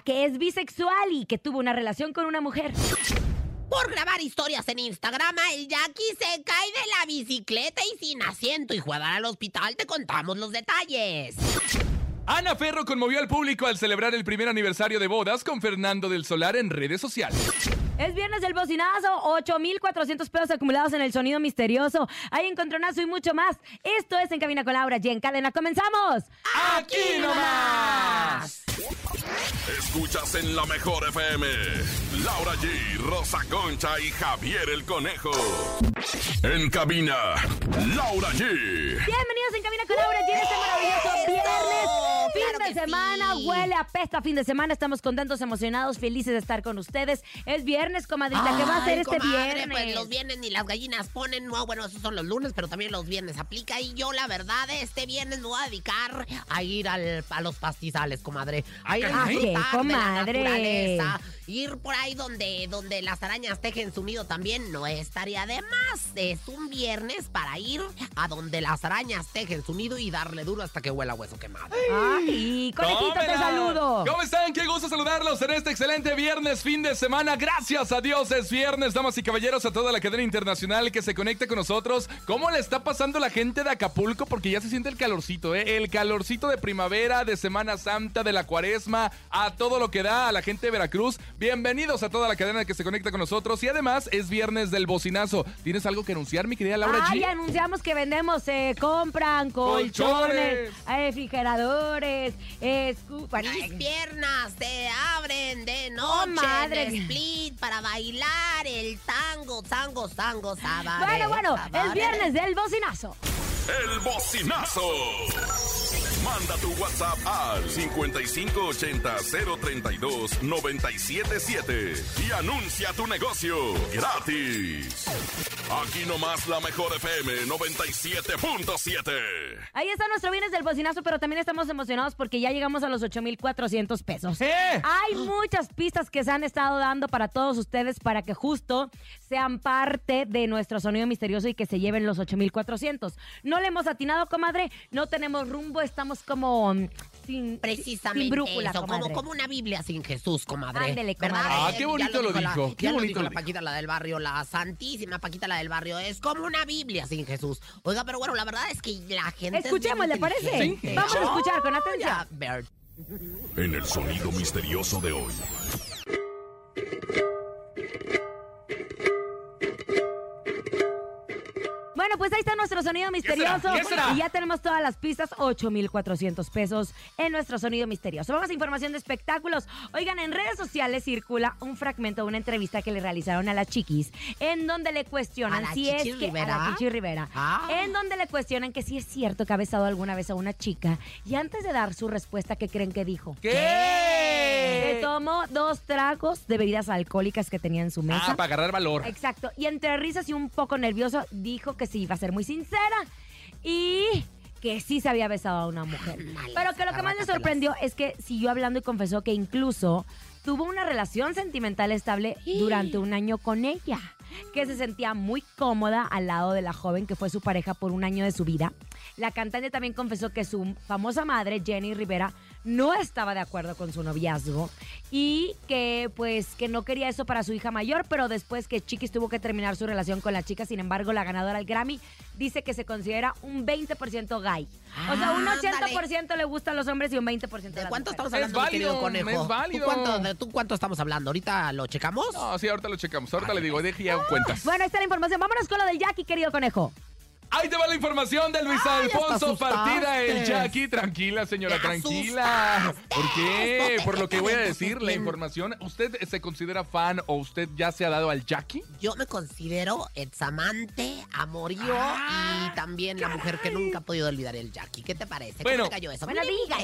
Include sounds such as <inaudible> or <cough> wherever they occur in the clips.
Que es bisexual y que tuvo una relación con una mujer. Por grabar historias en Instagram, el Jackie se cae de la bicicleta y sin asiento y fue a dar al hospital. Te contamos los detalles. Ana Ferro conmovió al público al celebrar el primer aniversario de bodas con Fernando del Solar en redes sociales. Es viernes del bocinazo, 8,400 pesos acumulados en el sonido misterioso. Hay encontronazo y mucho más. Esto es En Cabina con Laura y en cadena. ¡Comenzamos! ¡Aquí nomás! Escuchas en la mejor FM. Laura G, Rosa Concha y Javier el Conejo. En cabina, Laura G. Bienvenidos en Cabina con Laura y en este maravilloso viernes. De semana, sí. huele a pesta fin de semana. Estamos contentos, emocionados, felices de estar con ustedes. Es viernes, comadrita. ¿Qué va a hacer este comadre, viernes? Pues los viernes ni las gallinas ponen. No, bueno, esos son los lunes, pero también los viernes aplica. Y yo, la verdad, este viernes me voy a dedicar a ir al- a los pastizales, comadre. A ir a Ay, disfrutar de la comadre. naturaleza. Ir por ahí donde, donde las arañas tejen su nido también no estaría de más. Es un viernes para ir a donde las arañas tejen su nido y darle duro hasta que huela hueso quemado. Ay, conejito, te saludo. ¿Cómo están? Qué gusto saludarlos en este excelente viernes, fin de semana. Gracias a Dios es viernes, damas y caballeros, a toda la cadena internacional que se conecta con nosotros. ¿Cómo le está pasando la gente de Acapulco? Porque ya se siente el calorcito, ¿eh? El calorcito de primavera, de Semana Santa, de la cuaresma, a todo lo que da a la gente de Veracruz. Bienvenidos a toda la cadena que se conecta con nosotros. Y además es viernes del bocinazo. ¿Tienes algo que anunciar, mi querida Laura Ay, G? anunciamos que vendemos, eh, compran colchones, Colchones. eh, refrigeradores, eh, escu- bueno, Las piernas se abren de noche. madre. split para bailar el tango, tango, tango, sabaré, Bueno, bueno, es viernes del bocinazo. El bocinazo. Manda tu WhatsApp al 5580-032-977 y anuncia tu negocio gratis. Aquí nomás la mejor FM 97.7. Ahí está nuestro viernes del bocinazo, pero también estamos emocionados porque ya llegamos a los 8,400 pesos. ¡Eh! Hay muchas pistas que se han estado dando para todos ustedes para que justo sean parte de nuestro sonido misterioso y que se lleven los 8400. No le hemos atinado, comadre, no tenemos rumbo, estamos como mm, sin, Precisamente sin brújula, eso, como, comadre. como una Biblia sin Jesús, comadre. Ándele, ¿Verdad? comadre. Ah, qué bonito lo dijo, qué lo bonito dijo lo la dijo. Paquita, la del barrio, la santísima Paquita, la del barrio. Es como una Biblia sin Jesús. Oiga, pero bueno, la verdad es que la gente... es Escuchemos, ¿le parece? inteligente. Vamos a escuchar con atención. En el sonido misterioso de hoy. Bueno, pues ahí está nuestro sonido misterioso. ¿Qué será? Y ya tenemos todas las pistas, 8,400 pesos en nuestro sonido misterioso. Vamos a información de espectáculos. Oigan, en redes sociales circula un fragmento de una entrevista que le realizaron a las chiquis, en donde le cuestionan ¿A la si Chichi es que. Rivera? A la Chichi Rivera. Ah. En donde le cuestionan que si es cierto que ha besado alguna vez a una chica. Y antes de dar su respuesta, ¿qué creen que dijo? Tomó dos tragos de bebidas alcohólicas que tenía en su mesa. Ah, para agarrar valor. Exacto. Y entre risas y un poco nervioso, dijo que sí iba a ser muy sincera y que sí se había besado a una mujer. Pero que lo que más le sorprendió es que siguió hablando y confesó que incluso tuvo una relación sentimental estable durante un año con ella. Que se sentía muy cómoda al lado de la joven que fue su pareja por un año de su vida. La cantante también confesó que su famosa madre, Jenny Rivera, no estaba de acuerdo con su noviazgo y que pues que no quería eso para su hija mayor, pero después que Chiquis tuvo que terminar su relación con la chica, sin embargo, la ganadora del Grammy dice que se considera un 20% gay. O sea, un Ándale. 80% le gustan los hombres y un 20% ¿De las cuánto mujeres. estamos hablando, mi válido, querido conejo? es válido. ¿Tú cuánto, de- ¿Tú cuánto estamos hablando? ¿Ahorita lo checamos? No, sí, ahorita lo checamos. Ahorita le digo, deje ya cuentas. Bueno, ahí está la información. Vámonos con lo del Jackie, querido conejo. Ahí te va la información de Luis Ay, Alfonso. Partida, el Jackie. Tranquila, señora, tranquila. ¿Por qué? Por lo que voy a decir, la información. ¿Usted se considera fan o usted ya se ha dado al Jackie? Yo me considero examante, amorío Ah, y también la mujer que nunca ha podido olvidar el Jackie. ¿Qué te parece? Bueno. ¿Cómo te cayó eso? Bueno,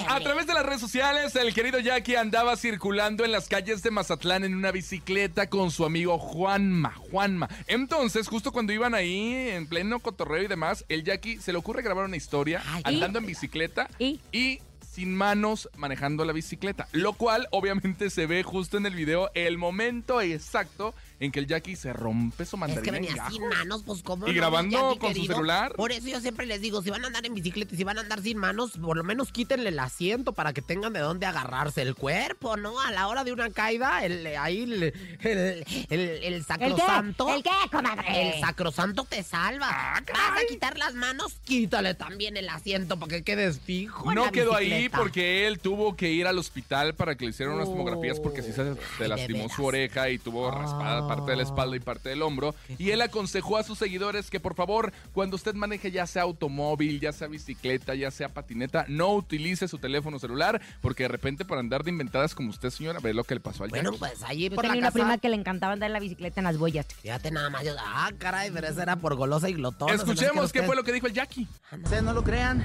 A través de las redes sociales, el querido Jackie andaba circulando en las calles de Mazatlán en una bicicleta con su amigo Juanma. Juanma. Entonces, justo cuando iban ahí en pleno cotorreo y demás, el Jackie se le ocurre grabar una historia Ay, andando en bicicleta ¿Y? y sin manos manejando la bicicleta. Lo cual, obviamente, se ve justo en el video el momento exacto en que el Jackie se rompe su Es mandarina. que venía gajos. sin manos, pues cómo Y no, grabando Jackie, con su celular. Por eso yo siempre les digo, si van a andar en bicicleta y si van a andar sin manos, por lo menos quítenle el asiento para que tengan de dónde agarrarse el cuerpo, ¿no? A la hora de una caída, el, ahí el, el, el, el sacrosanto. ¿El qué, comadre? El sacrosanto te salva. Ah, Vas a quitar las manos, quítale también el asiento para que quedes fijo. en No la quedó ahí porque él tuvo que ir al hospital para que le hicieran unas tomografías porque sí se, se lastimó su oreja y tuvo raspada. Parte de la espalda y parte del hombro. Y él aconsejó a sus seguidores que por favor, cuando usted maneje ya sea automóvil, ya sea bicicleta, ya sea patineta, no utilice su teléfono celular porque de repente por andar de inventadas como usted, señora, ve lo que le pasó al Bueno, Jackie. pues allí Yo por la tenía una casa. prima que le encantaba andar en la bicicleta en las boyas. Fíjate nada más. yo- ah, caray, pero eso era por golosa y glotón. Escuchemos qué fue lo que dijo el Jackie. Ustedes no lo crean,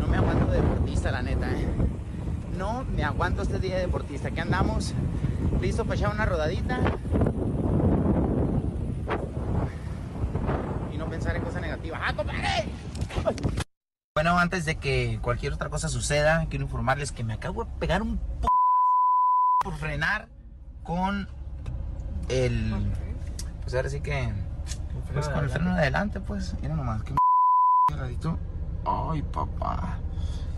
no me aguanto de deportista, la neta, ¿eh? No me aguanto este día de deportista. Aquí andamos, listo para echar una rodadita. Y no pensar en cosas negativas. ¡Ah, compadre! Bueno, antes de que cualquier otra cosa suceda, quiero informarles que me acabo de pegar un p por frenar con el. Pues ahora sí que. Pues con el freno de adelante, pues. Mira nomás, que. Ay, papá.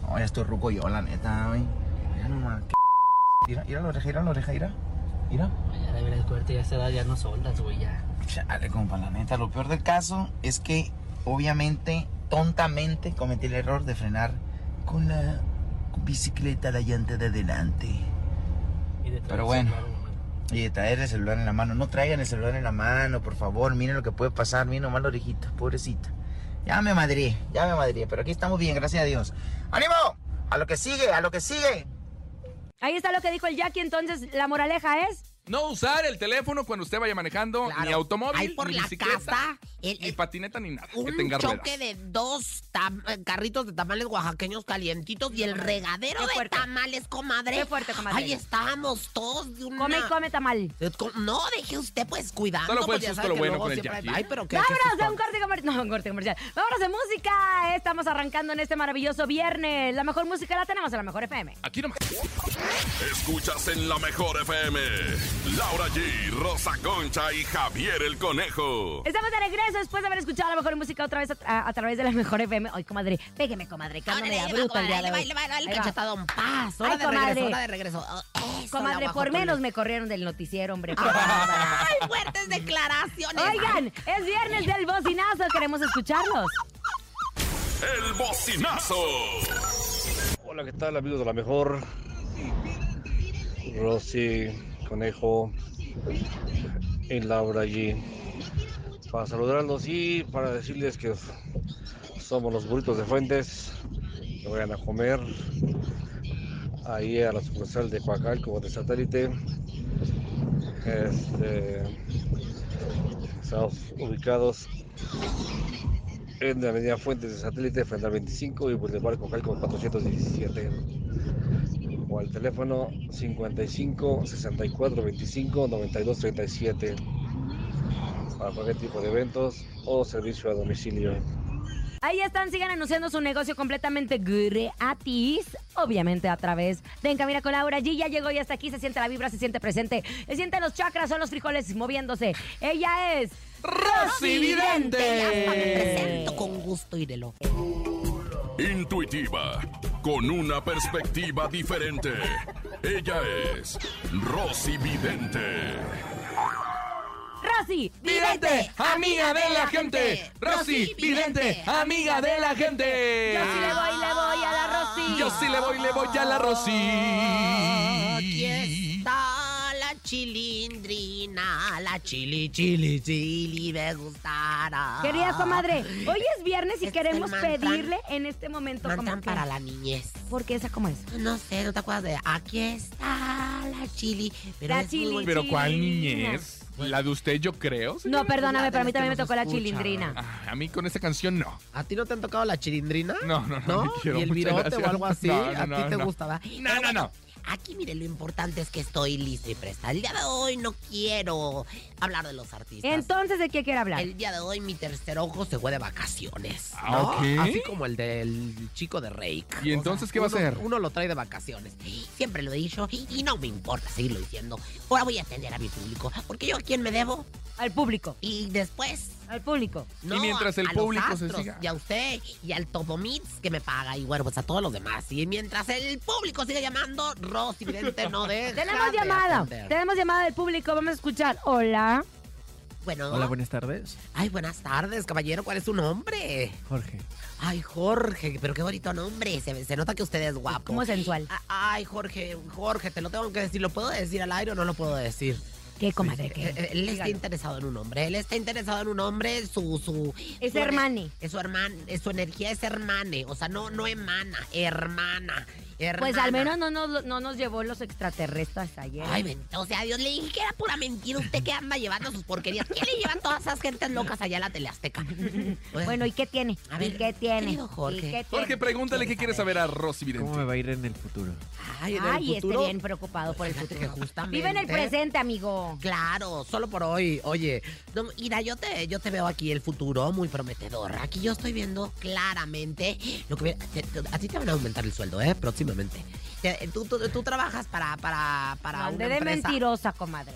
No, ya estoy ruco yo, la neta, güey. Mira nomás, que Mira, mira la oreja, mira la oreja, mira. Mira. Ya deberías cuerte, ya esa edad ya no güey, ya. Chale, compa, la neta. Lo peor del caso es que, obviamente, tontamente cometí el error de frenar con la bicicleta, la llanta de adelante. Y de Pero bueno. Y de traer el celular en la mano. No traigan el celular en la mano, por favor. Miren lo que puede pasar. Miren nomás la orejita, pobrecita. Ya me madré, ya me madré. Pero aquí estamos bien, gracias a Dios. ¡Ánimo! A lo que sigue, a lo que sigue. Ahí está lo que dijo el Jackie. Entonces, la moraleja es. No usar el teléfono cuando usted vaya manejando, Claro. ni automóvil, Ahí por ni la bicicleta, casa, el- ni el- patineta, ni nada. que Un tenga choque ruedas. de dos eh, carritos de tamales oaxaqueños calientitos y el regadero Qué de fuerte. tamales, comadre. Qué fuerte, comadre. Ahí estábamos todos de una... Come y come tamal. Eh, No, deje usted pues cuidando. Solo fue el pues, ya susto lo bueno con el siempre. Ay, pero qué, Vámonos a susto. un corte comercial. No, un corte comercial. Vámonos de música. Estamos arrancando en este maravilloso viernes. La mejor música la tenemos en la mejor FM. Aquí nomás. Escuchas en la mejor FM. Laura G, Rosa Concha y Javier el Conejo. Estamos de regreso después de haber escuchado la mejor música otra vez a, a- a través de la mejor FM. Ay, comadre, pégueme, comadre, que ando media bruta el día comadre, de hoy. el cachetadón. Paz, hora Ay, de comadre. regreso, hora de regreso. Oh, eso, Comadre, por menos me corrieron del noticiero, hombre. <laughs> Ay, fuertes declaraciones. Oigan, es viernes del bocinazo. Queremos escucharlos. El bocinazo. Hola, ¿qué tal amigos de la mejor? Rosy, Conejo y Laura allí. para saludarlos y para decirles que somos los burritos de Fuentes, que vayan a comer ahí a la sucursal de Coacalco de satélite. Este, estamos ubicados en la avenida Fuentes de Satélite, frente al 25 y Boulevard Coacalco 417. O al teléfono 55 64 25 92 37 para cualquier tipo de eventos o servicio a domicilio. Ahí están, sigan anunciando su negocio completamente gratis. Obviamente a través de Encamina con Laura G. Ya llegó y hasta aquí se siente la vibra, se siente presente. Se sienten los chakras, son los frijoles moviéndose. Ella es Rosy Vidente. Ya me presento con gusto. Intuitiva, con una perspectiva diferente. Ella es Rosy Vidente. Rosy Vidente, amiga de la gente. Rosy Vidente, amiga de la gente. Yo sí le voy, le voy a la Rosy. Yo sí le voy, le voy a la Rosy. Aquí está la chilindrina, la chili, chili, chili, me gustará. Querida comadre, hoy es viernes y Este queremos mantran- pedirle en este momento como para la niñez. ¿Por qué esa como es? No sé, ¿no te acuerdas de aquí está la chili? Pero La es chili. Pero ¿cuál niñez? La de usted, yo creo. No, perdóname, pero a mí también me tocó la chilindrina. Ah, a mí con esta canción no. ¿A ti no te han tocado la chilindrina? No, no, no. ¿No? me quiero, ¿Y el virote gracias. o algo así? No, no, ¿A no, ti te gustaba? No, no, no. Aquí, mire, lo importante es que estoy lista y presta. El día de hoy no quiero hablar de los artistas. Entonces, ¿de qué quiere hablar? El día de hoy mi tercer ojo se fue de vacaciones. Ah, ¿no? ok. Así como el del chico de Rake. ¿Y entonces qué va a hacer? Uno lo trae de vacaciones. Siempre lo he dicho y, y no me importa seguirlo diciendo. Ahora voy a atender a mi público. Porque yo a quién me debo. Al público, Y después. Al público. No, Y mientras el a- público se astros, siga. Y a usted y al Topo Mix que me paga. Y bueno, pues a todos los demás. Y mientras el público sigue llamando, Rosy Vidente no <laughs> deja. Tenemos de llamada, atender. tenemos llamada del público, vamos a escuchar. Hola. Bueno. Hola, buenas tardes. Ay, buenas tardes, caballero. ¿Cuál es su nombre? Jorge. Ay, Jorge, pero qué bonito nombre. Se, se nota que usted es guapo. Como sensual. Ay, Jorge, Jorge, te lo tengo que decir. ¿Lo puedo decir al aire o no lo puedo decir? ¿Qué, comadre? Eh, ¿Qué? eh, Él está interesado en un hombre. Él está interesado en un hombre. Su. su Es su hermane. Es su hermana. Su energía es hermane. O sea, no, no emana. Hermana. Pues al menos no nos, no nos llevó los extraterrestres ayer. Ay, bendito sea Dios, le dije que era pura mentira. ¿Usted que anda llevando sus porquerías? ¿Quién le llevan todas esas gentes locas allá a la teleazteca? <laughs> Bueno, ¿y qué tiene? A ¿Y ver, qué tiene? querido Jorge. ¿Y qué tiene? Jorge, pregúntale qué quiere saber a Rosy Vidente. ¿Cómo me va a ir en el futuro? Ay, en el Ay, futuro. esté bien preocupado por el futuro. que justamente- Vive en el presente, amigo. Claro, solo por hoy. Oye, no, mira, yo te, yo te veo aquí el futuro muy prometedor. Aquí yo estoy viendo claramente lo que a ti te van a aumentar el sueldo, ¿eh? Próximamente. Te- Tú, tú- tú trabajas para, para, para Ande una de empresa. mentirosa, comadre.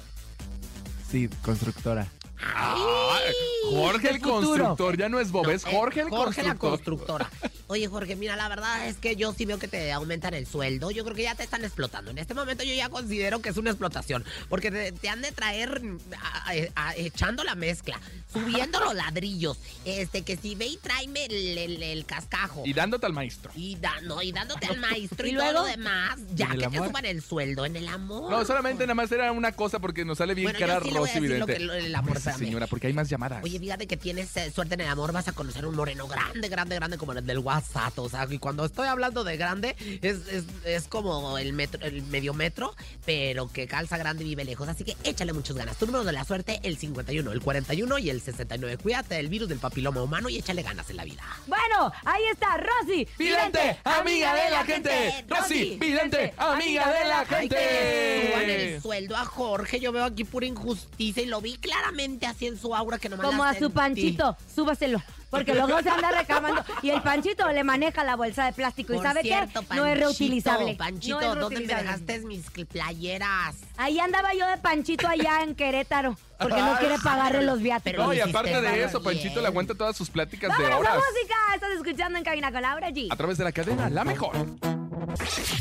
Sí, constructora. Ay, Jorge el constructor, ya no es Bob, No, es eh, Jorge el Jorge la constructor. constructora. Oye, Jorge, mira, la verdad es que yo sí veo que te aumentan el sueldo. Yo creo que ya te están explotando. En este momento yo ya considero que es una explotación. Porque te, te han de traer a- a- a- echando la mezcla, subiendo los ladrillos. Este, que si ve y tráeme el, el- el cascajo. Y dándote al maestro. Y, dando, y dándote al maestro <laughs> y, ¿Y todo luego? lo demás, ya ¿En el que te suban el sueldo en el amor. No, solamente nada más era una cosa porque nos sale bien Bueno, cara sí Rosy decir lo Vidente. que lo- el amor, espérame. señora, porque hay más llamadas. Oye, fíjate que tienes eh, suerte en el amor, vas a conocer un moreno grande, grande, grande como el del WhatsApp. O sea, y cuando estoy hablando de grande, es, es, es como el metro, el medio metro, pero que calza grande y vive lejos. Así que échale muchas ganas. Tu número de la suerte, el 51, el 41 y el 69. Cuídate del virus del papiloma humano y échale ganas en la vida. Bueno, ahí está, Rosy. Vidente, amiga de la gente. Rosy, Vidente, amiga de la Ay, que le suban el gente. sueldo a Jorge. Yo veo aquí pura injusticia y lo vi claramente así en su aura que no Como a su panchito, súbaselo. Porque luego se anda reclamando. Y el panchito le maneja la bolsa de plástico. ¿Y Por sabe cierto, qué? No es reutilizable. Panchito, No es ¿dónde me reutilizable. dejaste mis cl- playeras? Ahí andaba yo de panchito allá en Querétaro. Porque no quiere pagarle los viáticos. No, y hiciste aparte de bien. eso, Panchito le aguanta todas sus pláticas de ¡Vámonos a horas. música! Estás escuchando en Cabina con Laura G. A través de la cadena, la mejor.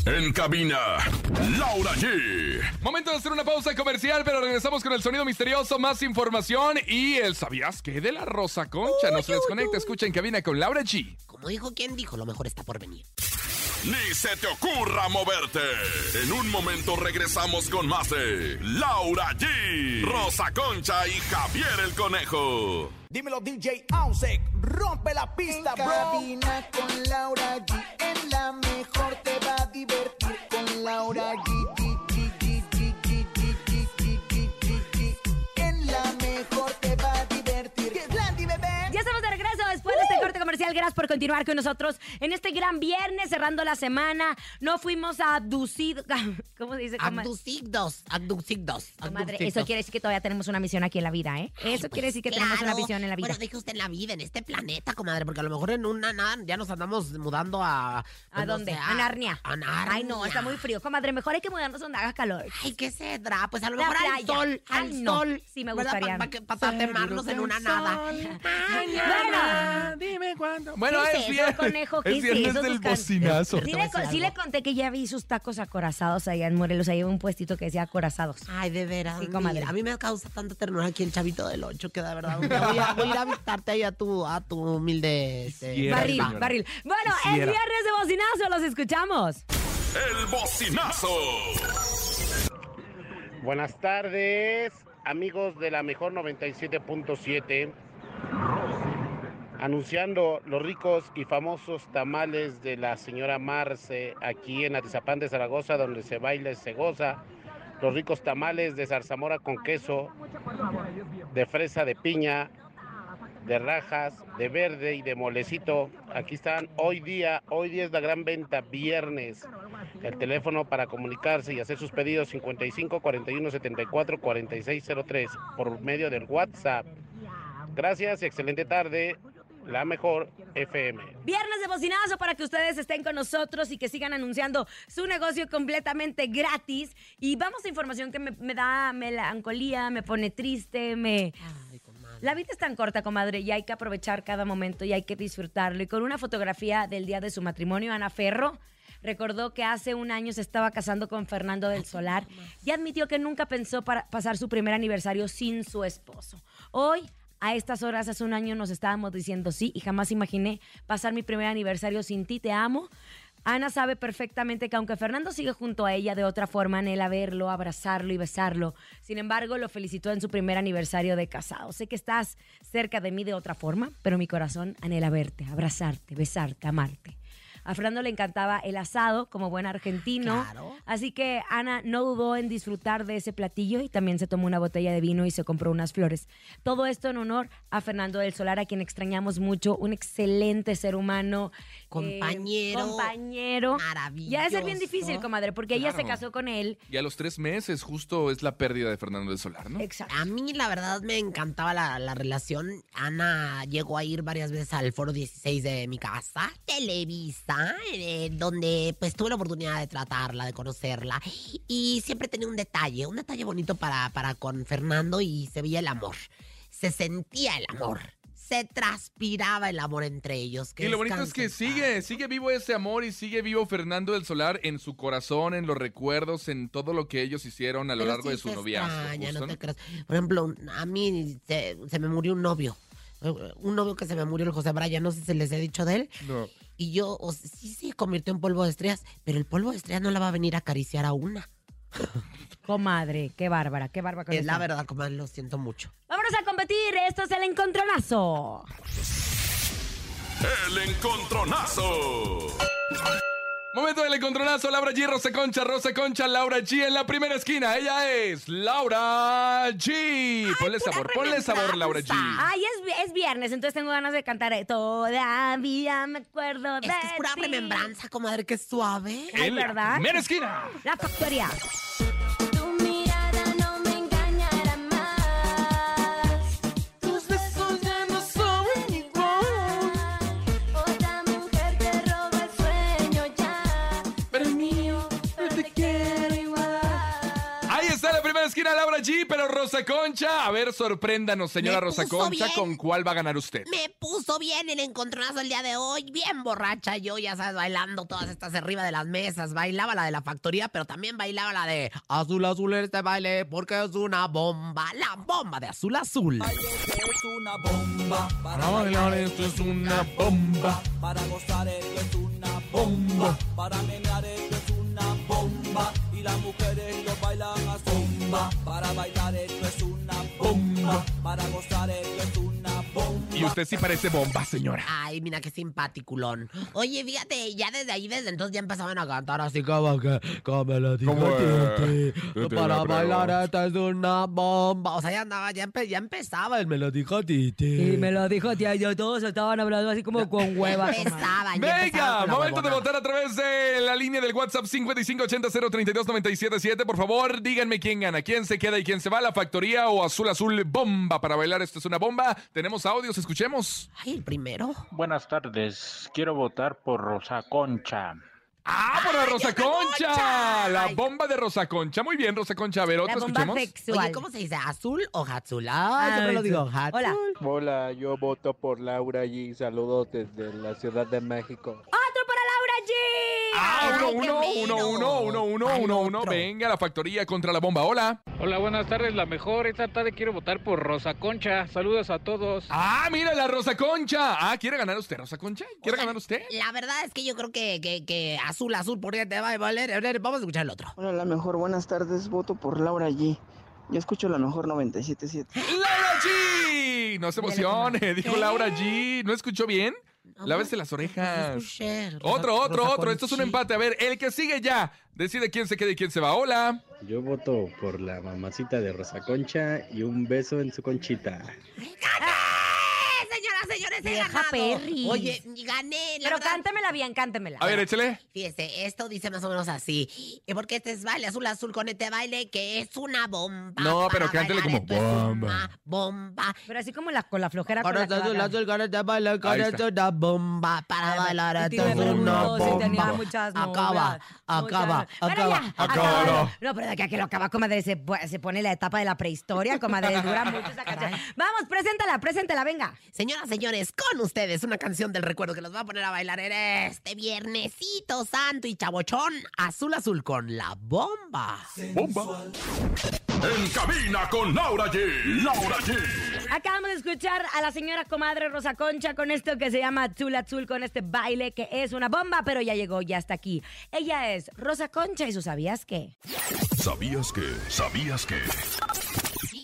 En cabina, Laura G. Momento de hacer una pausa comercial, pero regresamos con el sonido misterioso, más información y el ¿sabías qué? De la Rosa Concha. No se desconecta, escucha en cabina con Laura G. como dijo quien dijo, lo mejor está por venir. Ni se te ocurra moverte. En un momento regresamos con más de Laura G, Rosa Concha y Javier el Conejo. Dímelo DJ Ausek, rompe la pista, En bro. cabina con Laura Gracias por continuar con nosotros en este gran viernes, cerrando la semana. No fuimos a abducido. <laughs> ¿Cómo se dice? Abducidos, abducidos. Comadre, abducidos. eso quiere decir que todavía tenemos una misión aquí en la vida, ¿eh? Ay, Eso pues, quiere decir que tenemos una visión en la vida. Bueno, dije usted en la vida, en este planeta, comadre, porque a lo mejor en una nada ya nos andamos mudando a. ¿A pues, no dónde? a Narnia. A Narnia. Ay, no, está muy frío. Comadre, mejor hay que mudarnos donde haga calor. Ay, ¿qué cedra? Pues a lo La mejor al sol, al Ay, no. sol. Sí, me gustaría. Para tatemarnos en una nada. Bueno, Dime cuándo. Bueno, ¿Qué es, en Morelos. Ahí hay un puestito que decía acorazados. Ay, de veras. Sí, comadre. mira, a mí me causa tanta ternura aquí el chavito del 8 que de verdad. <laughs> Voy a, voy a ir a visitarte ahí a tu, a tu humilde. este, barril, señora. barril. Bueno, es viernes de bocinazo, los escuchamos. El bocinazo. Buenas tardes, amigos de la mejor 97.7. Anunciando los ricos y famosos tamales de la señora Marce aquí en Atizapán de Zaragoza, donde se baila y se goza. Los ricos tamales de zarzamora con queso, de fresa de piña, de rajas, de verde y de molecito. Aquí están hoy día, hoy día es la gran venta, viernes. El teléfono para comunicarse y hacer sus pedidos 55 41 74 4603 por medio del WhatsApp. Gracias y excelente tarde. La mejor FM. Viernes de bocinazo para que ustedes estén con nosotros y que sigan anunciando su negocio completamente gratis. Y vamos a información que me, me da melancolía, me pone triste, me... Ay, comadre. La vida es tan corta, comadre, y hay que aprovechar cada momento y hay que disfrutarlo. Y con una fotografía del día de su matrimonio, Ana Ferro recordó que hace un año se estaba casando con Fernando del Solar y admitió que nunca pensó para pasar su primer aniversario sin su esposo. Hoy, a estas horas, hace un año nos estábamos diciendo sí y jamás imaginé pasar mi primer aniversario sin ti, te amo. Ana sabe perfectamente que aunque Fernando sigue junto a ella de otra forma, anhela verlo, abrazarlo y besarlo. Sin embargo, lo felicitó en su primer aniversario de casado. Sé que estás cerca de mí de otra forma, pero mi corazón anhela verte, abrazarte, besarte, amarte. A Fernando le encantaba el asado como buen argentino. Claro. Así que Ana no dudó en disfrutar de ese platillo y también se tomó una botella de vino y se compró unas flores. Todo esto en honor a Fernando del Solar, a quien extrañamos mucho, un excelente ser humano. eh, Compañero. compañero. Maravilloso. Ya debe ser bien difícil, comadre, porque ella se casó con él. Y a los tres meses justo es la pérdida de Fernando del Solar, ¿no? Exacto. A mí la verdad me encantaba la, la relación. Ana llegó a ir varias veces al foro 16 de mi casa, Televisa, eh, donde pues tuve la oportunidad de tratarla, de conocerla. Y siempre tenía un detalle, un detalle bonito para, para con Fernando y se veía el amor. Se sentía el amor. Se transpiraba el amor entre ellos. Y lo bonito es que sigue, sigue vivo ese amor y sigue vivo Fernando del Solar en su corazón, en los recuerdos, en todo lo que ellos hicieron a lo Pero largo sí de su noviazgo. Por ejemplo, a mí se, se me murió un novio. Un novio que se me murió, el José Bryan, no sé si les he dicho de él. No. Y yo, o sea, sí se convirtió en polvo de estrellas, pero el polvo de estrellas no la va a venir a acariciar a una. <laughs> Comadre, qué bárbara, qué bárbara. Es la verdad, comadre, lo siento mucho. Vámonos a competir. Esto es el encontronazo. El encontronazo. Momento del encontronazo, Laura G, Rosa Concha, Rosa Concha, Laura G en la primera esquina. Ella es Laura G. Ponle sabor, ponle sabor, Laura G. Ay, es, es viernes, entonces tengo ganas de cantar. eh, Todavía me acuerdo de Es que es pura ti. remembranza, comadre, que suave. Ay, En la ¿verdad? primera esquina. La factoría. Rosa Concha. A ver, sorpréndanos, señora Rosa Concha, bien. con cuál va a ganar usted. Me puso bien el encontronazo el día de hoy, bien borracha yo, ya sabes, bailando todas estas arriba de las mesas. Bailaba la de la factoría, pero también bailaba la de Azul Azul este baile porque es una bomba, la bomba de Azul Azul. Baile de es una bomba. Para bailar esto es una bomba. Para gozar esto es una bomba. Para menear esto es una bomba. Y las mujeres lo bailan a bomba. Para bailar esto es una Para gozar es una bomba. Y usted sí parece bomba, señora. Ay, mira qué simpaticulón. Oye, fíjate, ya desde ahí, desde entonces ya empezaban a cantar así como que, como me lo dijo. Titi, Para la bailar esta es una bomba. O sea, ya andaba, ya, empe- ya empezaba el me lo dijo Titi. Y me lo dijo tía, yo todos estaban hablando así como con <laughs> hueva. Empezaban, ya empezaban Venga, con la momento de huevona. votar a través de la línea del WhatsApp 5580-032-977. Por favor, díganme quién gana, quién se queda y quién se va. La factoría o azul azul bomba para bailar. Esto es una bomba. Tenemos audios, escuchemos. Ay, el primero. Buenas tardes, quiero votar por Rosa Concha. ¡Ah, por la Rosa Concha! Concha! La Ay. bomba de Rosa Concha. Muy bien, Rosa Concha. A ver, La bomba escuchemos. sexual. Oye, ¿cómo se dice? ¿Azul o Hatzul? Ay, siempre lo digo, Hatzul. Hola. Hola, yo voto por Laura G. Saludos desde la Ciudad de México. ¡Otro para! Ah, Ay, uno, qué uno, bueno. uno, uno, uno, uno, Al uno, uno. otro. Venga, la factoría contra la bomba. Hola. Hola, buenas tardes, la mejor. Esta tarde quiero votar por Rosa Concha. Saludos a todos. Ah, mira, la Rosa Concha. Ah, ¿quiere ganar usted, Rosa Concha? ¿Quiere ganar usted? La verdad es que yo creo que, que, que azul, azul, porque te va a valer. A ver, Vamos a escuchar el otro. Hola, la mejor, buenas tardes, voto por Laura G. Yo escucho la mejor 97.7. ¡Laura G! No se emocione, dijo ¿Qué? Laura G. ¿No escuchó bien? Lávese las orejas. Otro, otro, otro. Esto es un empate. A ver, el que sigue ya. Decide quién se queda y quién se va. Hola. Yo voto por la mamacita de Rosa Concha y un beso en su conchita. ¡Eh, señores! He Vieja ganado. Perry. Oye, gané. La Pero verdad. cántemela bien, cántemela. A ver, échale. Fíjese, esto dice más o menos así. Y porque este es baile azul azul con este baile que es una bomba. No, pero Para cántele bailar como esto es bomba. Una bomba. Pero así como la, con la flojera con Con la que este la azul azul con este baile con Ahí este está. una bomba. Para bailar y esto es una preguntó si tenía bomba. muchas Acaba, novias, acaba, muchas- Bueno, acaba, ya, acaba. acaba. No, pero de aquí a que lo acaba, comadre, se, pu- se pone la etapa de la prehistoria, comadre, dura mucho esa canción. Vamos, preséntala, preséntala, venga. Señoras, señores, con ustedes una canción del recuerdo que los va a poner a bailar en este viernesito santo y chabochón azul azul con la bomba. Bomba. En cabina con Laura G. Laura G. Acabamos de escuchar a la señora comadre Rosa Concha con esto que se llama Azul Azul, con este baile que es una bomba, pero ya llegó, ya está aquí. Ella es Rosa Concha y su ¿sabías qué? ¿Sabías que? ¿Sabías que?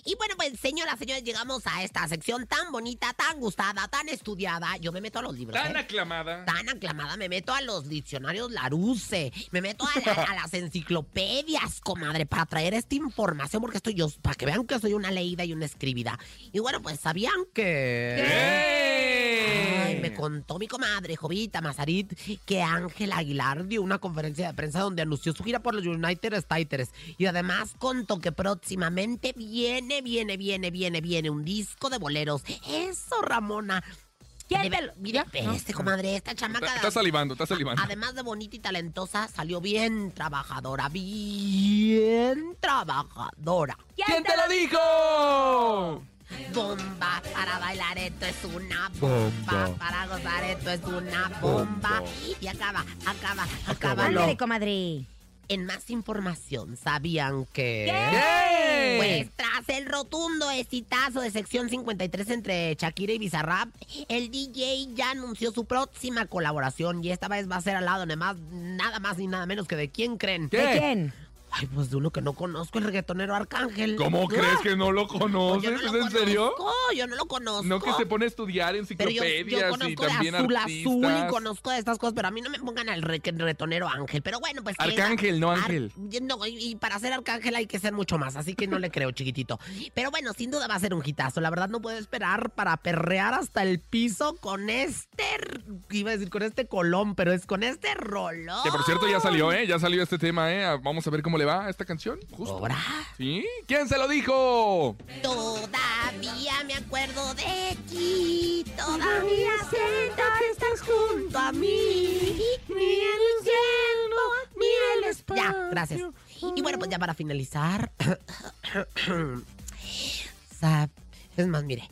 Y bueno, pues, señoras, señores, llegamos a esta sección tan bonita, tan gustada, tan estudiada. Yo me meto a los libros. Tan ¿eh? aclamada. Tan aclamada, me meto a los diccionarios Larousse, me meto a, la- a las enciclopedias, comadre, para traer esta información, porque estoy yo, para que vean que soy una leída y una escribida. Y bueno, pues, ¿sabían que...? Ay, me contó mi comadre, Jovita Mazarit, que Ángel Aguilar dio una conferencia de prensa donde anunció su gira por los United States. Y además contó que próximamente viene, viene, viene, viene, viene un disco de boleros. Eso, Ramona. ¿Quién lo- mire, este, comadre, esta chamaca... Está, está salivando, está salivando. Además de bonita y talentosa, salió bien trabajadora, bien trabajadora. ¿Quién te lo dijo? Bomba para bailar, esto es una bomba. Para gozar, esto es una bomba. Y acaba, acaba, acaba. Ándale, comadre. En más información, ¿sabían que...? ¿Qué? Pues tras el rotundo exitazo de sección 53 entre Shakira y Bizarrap, el DJ ya anunció su próxima colaboración y esta vez va a ser al lado de más, nada más ni nada menos que de quién creen. ¿Qué? ¿De quién? Ay, pues de uno que no conozco, el reggaetonero Arcángel. ¿Cómo Ah, crees que no lo pues conoces? yo no lo ¿Es en serio? conozco, Yo no lo conozco. No que se pone a estudiar Pero yo, yo enciclopedias y conozco de azul artistas. azul y conozco de estas cosas, pero a mí no me pongan al re- retonero Ángel. Pero bueno, pues. Arcángel, no Ar- Ángel. no, y, y para ser Arcángel hay que ser mucho más, así que no le creo, chiquitito. Pero bueno, sin duda va a ser un hitazo. La verdad no puedo esperar para perrear hasta el piso con este. Iba a decir con este colón, pero es con este rolón. Que por cierto ya salió, ¿eh? Ya salió este tema, ¿eh? Vamos a ver cómo le va a esta canción. Justo. Ahora. ¿Sí? ¿Quién se lo dijo? Todavía me acuerdo de ti, todavía siento que estás junto a mí. Ni el cielo, ni el espacio. Ya, gracias. Y bueno, pues ya para finalizar. <coughs> Es más, mire.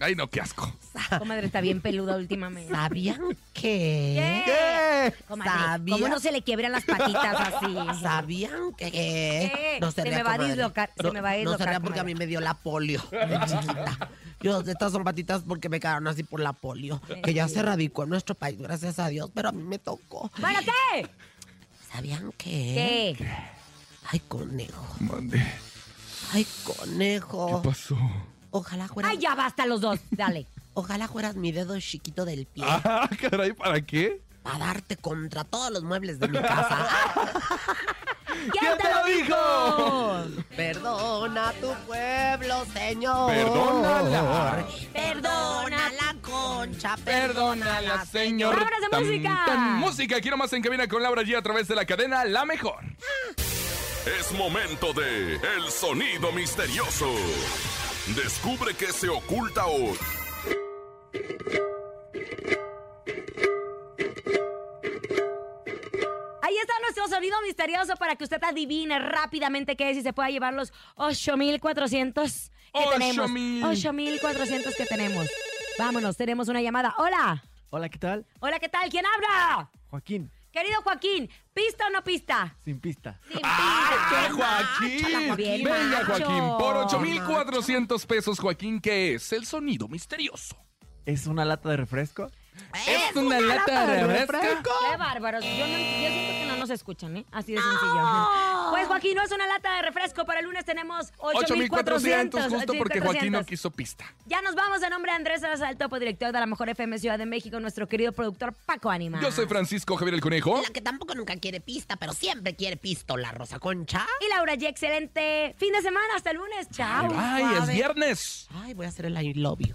Ay, no, qué asco. Comadre está bien peluda últimamente. ¿Sabían que? ¿Qué? qué? Comadre, ¿Sabía? ¿Cómo no se le quiebran las patitas así? ¿Sabían que ¿Qué? Se ría, me va a dislocar, se No- me va a No dislocar, se ría porque a mí me dio la polio de chiquita. Yo, estas son patitas porque me quedaron así por la polio. Que ya se radicó en nuestro país, gracias a Dios, pero a mí me tocó. ¿Bueno qué? ¿Sabían qué? ¿Qué? Ay, conejo. Mande. Ay, conejo. ¿Qué pasó? Ojalá fueras. Ay, ya basta los dos. Dale. <laughs> Ojalá fueras mi dedo chiquito del pie. Ah, caray, ¿para qué? Para darte contra todos los muebles de mi casa. <laughs> ¿Quién te lo dijo? Perdona a tu pueblo, Señor. Perdónala. Perdona la concha. Perdónala, señor. ¡Vámonos de Tan, música! tan, música, aquí nomás en cabina con Laura G a través de la cadena La Mejor. Es momento de El Sonido Misterioso. Descubre qué se oculta hoy. Ahí está nuestro sonido misterioso para que usted adivine rápidamente qué es y se pueda llevar los 8400 que tenemos. 8,000. 8400 que tenemos. Vámonos, tenemos una llamada. Hola. Hola, ¿qué tal? Hola, ¿qué tal? ¿Quién habla? Joaquín, Querido Joaquín, ¿pista o no pista? sin pista. Sin ¡Ah, pista. Joaquín! Bien Venga. Joaquín. Por 8,400 pesos, Joaquín, ¿qué es? El sonido misterioso. ¿Es una lata de refresco? ¿Es una lata de refresco? Qué bárbaros. Yo, no- yo siento que no nos escuchan, ¿eh? Así de sencillo. Pues Joaquín, no es una lata de refresco. Para el lunes tenemos 8,400, 8,400. justo porque Joaquín no 8,400. quiso pista. Ya nos vamos de nombre de Andrés el topo director de la Mejor FM Ciudad de México, nuestro querido productor Paco Anima. Yo soy Francisco Javier el Conejo. La que tampoco nunca quiere pista, pero siempre quiere pistola, Rosa Concha. Y Laura G, excelente fin de semana. Hasta el lunes. Chao. Ay, es viernes. Ay, voy a hacer el I love you.